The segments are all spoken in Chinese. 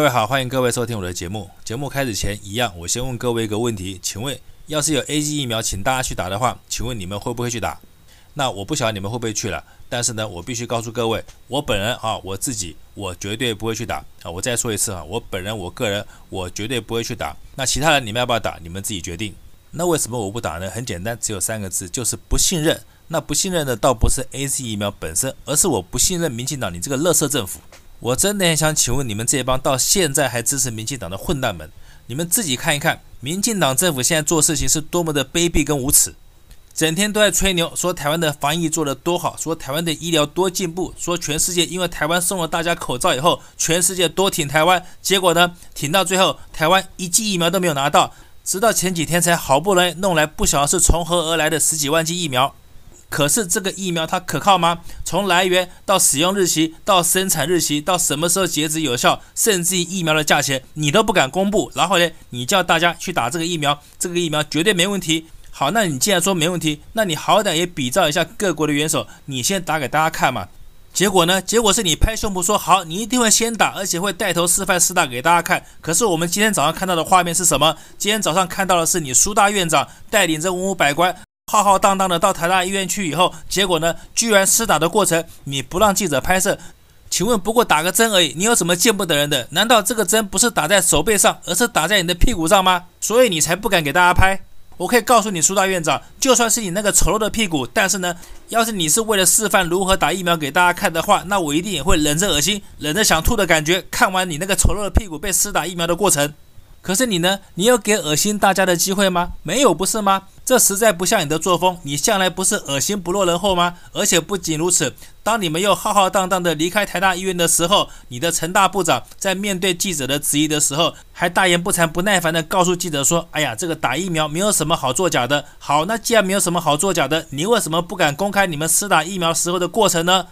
各位好，欢迎各位收听我的节目。节目开始前，一样，我先问各位一个问题，请问，要是有 AZ 疫苗，请大家去打的话，请问你们会不会去打？那我不晓得你们会不会去了，但是呢，我必须告诉各位，我本人啊，我自己，我绝对不会去打啊。我再说一次啊，我本人，我个人，我绝对不会去打。那其他人，你们要不要打？你们自己决定。那为什么我不打呢？很简单，只有三个字，就是不信任。那不信任的倒不是 AZ 疫苗本身，而是我不信任民进党，你这个垃圾政府。我真的很想请问你们这帮到现在还支持民进党的混蛋们，你们自己看一看，民进党政府现在做事情是多么的卑鄙跟无耻，整天都在吹牛，说台湾的防疫做得多好，说台湾的医疗多进步，说全世界因为台湾送了大家口罩以后，全世界多挺台湾，结果呢，挺到最后，台湾一剂疫苗都没有拿到，直到前几天才好不容易弄来，不晓得是从何而来的十几万剂疫苗。可是这个疫苗它可靠吗？从来源到使用日期到生产日期到什么时候截止有效，甚至于疫苗的价钱你都不敢公布。然后呢，你叫大家去打这个疫苗，这个疫苗绝对没问题。好，那你既然说没问题，那你好歹也比照一下各国的元首，你先打给大家看嘛。结果呢？结果是你拍胸脯说好，你一定会先打，而且会带头示范试打给大家看。可是我们今天早上看到的画面是什么？今天早上看到的是你苏大院长带领着文武百官。浩浩荡荡的到台大医院去以后，结果呢，居然施打的过程你不让记者拍摄，请问不过打个针而已，你有什么见不得人的？难道这个针不是打在手背上，而是打在你的屁股上吗？所以你才不敢给大家拍。我可以告诉你，苏大院长，就算是你那个丑陋的屁股，但是呢，要是你是为了示范如何打疫苗给大家看的话，那我一定也会忍着恶心，忍着想吐的感觉，看完你那个丑陋的屁股被施打疫苗的过程。可是你呢？你有给恶心大家的机会吗？没有，不是吗？这实在不像你的作风。你向来不是恶心不落人后吗？而且不仅如此，当你们又浩浩荡荡地离开台大医院的时候，你的陈大部长在面对记者的质疑的时候，还大言不惭、不耐烦地告诉记者说：“哎呀，这个打疫苗没有什么好作假的。”好，那既然没有什么好作假的，你为什么不敢公开你们施打疫苗时候的过程呢？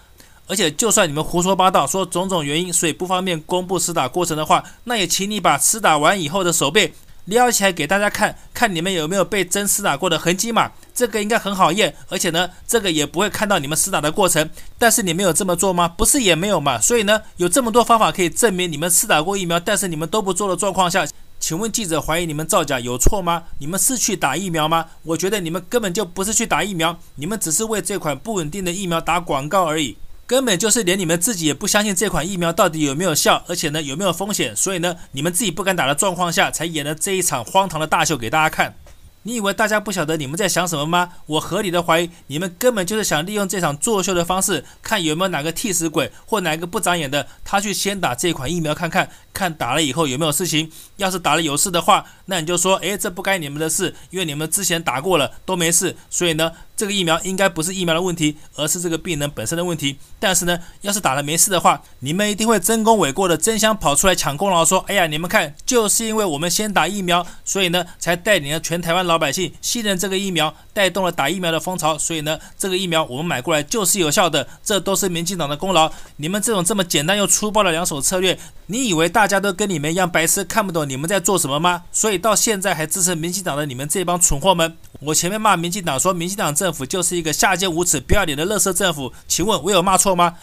而且，就算你们胡说八道，说种种原因，所以不方便公布施打过程的话，那也请你把施打完以后的手背撩起来给大家看看，你们有没有被针施打过的痕迹嘛？这个应该很好验，而且呢，这个也不会看到你们施打的过程。但是你们有这么做吗？不是也没有嘛。所以呢，有这么多方法可以证明你们施打过疫苗，但是你们都不做的状况下，请问记者怀疑你们造假有错吗？你们是去打疫苗吗？我觉得你们根本就不是去打疫苗，你们只是为这款不稳定的疫苗打广告而已。根本就是连你们自己也不相信这款疫苗到底有没有效，而且呢，有没有风险，所以呢，你们自己不敢打的状况下，才演了这一场荒唐的大秀给大家看。你以为大家不晓得你们在想什么吗？我合理的怀疑，你们根本就是想利用这场作秀的方式，看有没有哪个替死鬼或哪个不长眼的，他去先打这款疫苗看看，看打了以后有没有事情。要是打了有事的话，那你就说，诶，这不该你们的事，因为你们之前打过了都没事，所以呢，这个疫苗应该不是疫苗的问题，而是这个病人本身的问题。但是呢，要是打了没事的话，你们一定会争功诿过的争相跑出来抢功劳，说，哎呀，你们看，就是因为我们先打疫苗，所以呢，才带领了全台湾老百姓信任这个疫苗，带动了打疫苗的风潮，所以呢，这个疫苗我们买过来就是有效的，这都是民进党的功劳。你们这种这么简单又粗暴的两手策略，你以为大家都跟你们一样白痴，看不懂你们在做什么吗？所以到现在还支持民进党的你们这帮蠢货们，我前面骂民进党说民进党这政府就是一个下贱无耻、不要脸的垃圾政府，请问我有骂错吗？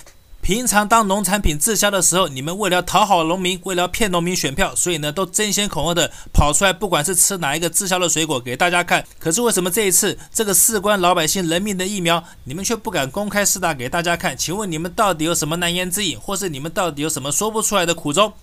平常当农产品滞销的时候，你们为了讨好农民，为了骗农民选票，所以呢都争先恐后的跑出来，不管是吃哪一个滞销的水果给大家看。可是为什么这一次这个事关老百姓人命的疫苗，你们却不敢公开试打给大家看？请问你们到底有什么难言之隐，或是你们到底有什么说不出来的苦衷？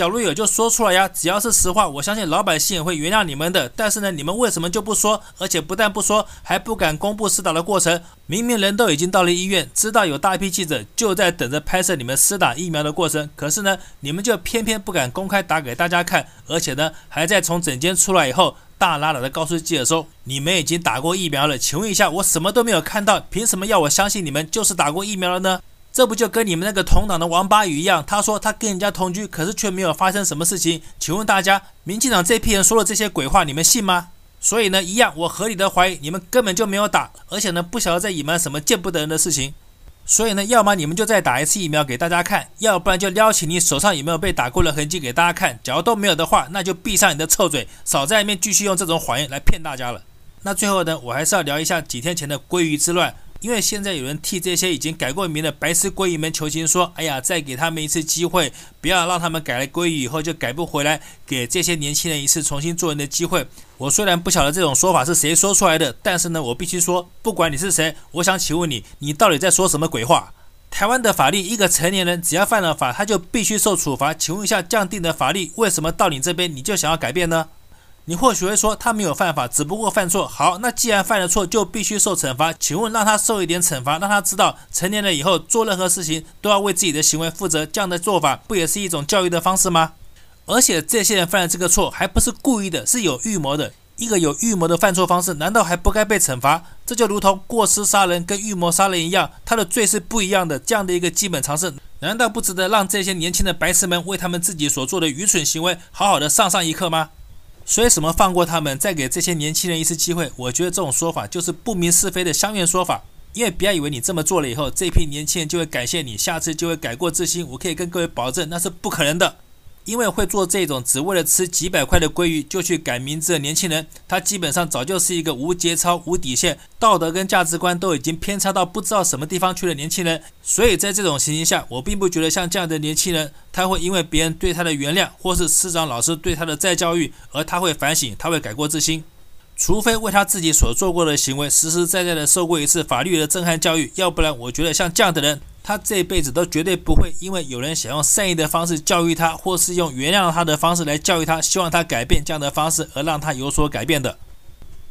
假如有就说出来呀，只要是实话，我相信老百姓也会原谅你们的。但是呢，你们为什么就不说？而且不但不说，还不敢公布施打的过程。明明人都已经到了医院，知道有大批记者就在等着拍摄你们施打疫苗的过程，可是呢，你们就偏偏不敢公开打给大家看，而且呢，还在从诊间出来以后，大喇喇的告诉记者说，你们已经打过疫苗了。请问一下，我什么都没有看到，凭什么要我相信你们就是打过疫苗了呢？这不就跟你们那个同党的王八鱼一样？他说他跟人家同居，可是却没有发生什么事情。请问大家，民进党这批人说的这些鬼话，你们信吗？所以呢，一样，我合理的怀疑你们根本就没有打，而且呢，不晓得在隐瞒什么见不得人的事情。所以呢，要么你们就再打一次疫苗给大家看，要不然就撩起你手上有没有被打过的痕迹给大家看。假如都没有的话，那就闭上你的臭嘴，少在里面继续用这种谎言来骗大家了。那最后呢，我还是要聊一下几天前的鲑鱼之乱。因为现在有人替这些已经改过名的白痴鲑鱼们求情，说：“哎呀，再给他们一次机会，不要让他们改了鲑鱼以后就改不回来，给这些年轻人一次重新做人的机会。”我虽然不晓得这种说法是谁说出来的，但是呢，我必须说，不管你是谁，我想请问你，你到底在说什么鬼话？台湾的法律，一个成年人只要犯了法，他就必须受处罚。请问一下，这样定的法律，为什么到你这边你就想要改变呢？你或许会说他没有犯法，只不过犯错。好，那既然犯了错，就必须受惩罚。请问让他受一点惩罚，让他知道成年了以后做任何事情都要为自己的行为负责，这样的做法不也是一种教育的方式吗？而且这些人犯了这个错，还不是故意的，是有预谋的。一个有预谋的犯错方式，难道还不该被惩罚？这就如同过失杀人跟预谋杀人一样，他的罪是不一样的。这样的一个基本常识，难道不值得让这些年轻的白痴们为他们自己所做的愚蠢行为好好的上上一课吗？所以什么放过他们，再给这些年轻人一次机会？我觉得这种说法就是不明是非的乡愿说法。因为不要以为你这么做了以后，这批年轻人就会感谢你，下次就会改过自新。我可以跟各位保证，那是不可能的。因为会做这种只为了吃几百块的鲑鱼就去改名字的年轻人，他基本上早就是一个无节操、无底线、道德跟价值观都已经偏差到不知道什么地方去的年轻人。所以在这种情形下，我并不觉得像这样的年轻人，他会因为别人对他的原谅，或是师长老师对他的再教育，而他会反省，他会改过自新。除非为他自己所做过的行为实实在在的受过一次法律的震撼教育，要不然我觉得像这样的人。他这辈子都绝对不会因为有人想用善意的方式教育他，或是用原谅他的方式来教育他，希望他改变这样的方式而让他有所改变的。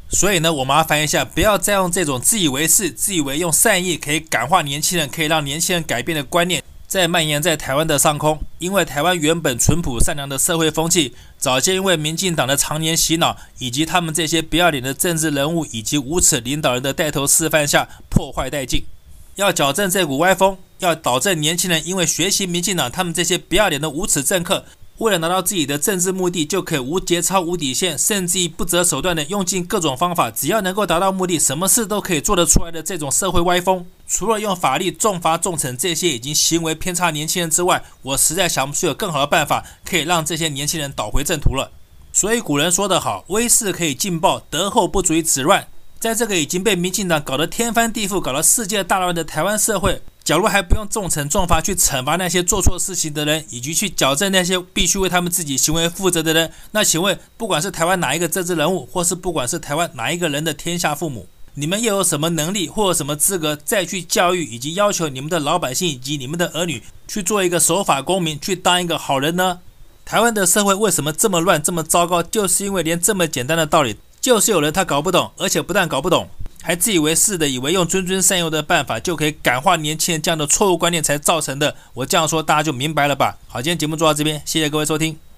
所以呢，我麻烦一下，不要再用这种自以为是、自以为用善意可以感化年轻人、可以让年轻人改变的观念，再蔓延在台湾的上空。因为台湾原本淳朴善良的社会风气，早先因为民进党的常年洗脑，以及他们这些不要脸的政治人物以及无耻领导人的带头示范下，破坏殆尽。要矫正这股歪风，要导正年轻人因为学习民进党他们这些不要脸的无耻政客，为了拿到自己的政治目的，就可以无节操、无底线，甚至于不择手段的用尽各种方法，只要能够达到目的，什么事都可以做得出来的这种社会歪风。除了用法律重罚重惩这些已经行为偏差年轻人之外，我实在想不出有更好的办法可以让这些年轻人倒回正途了。所以古人说得好，威势可以劲爆，德厚不足以止乱。在这个已经被民进党搞得天翻地覆、搞得世界大乱的台湾社会，假如还不用重惩重罚去惩罚那些做错事情的人，以及去矫正那些必须为他们自己行为负责的人，那请问，不管是台湾哪一个政治人物，或是不管是台湾哪一个人的天下父母，你们又有什么能力或有什么资格再去教育以及要求你们的老百姓以及你们的儿女去做一个守法公民，去当一个好人呢？台湾的社会为什么这么乱、这么糟糕？就是因为连这么简单的道理。就是有人他搞不懂，而且不但搞不懂，还自以为是的以为用谆谆善诱的办法就可以感化年轻人，这样的错误观念才造成的。我这样说大家就明白了吧？好，今天节目做到这边，谢谢各位收听。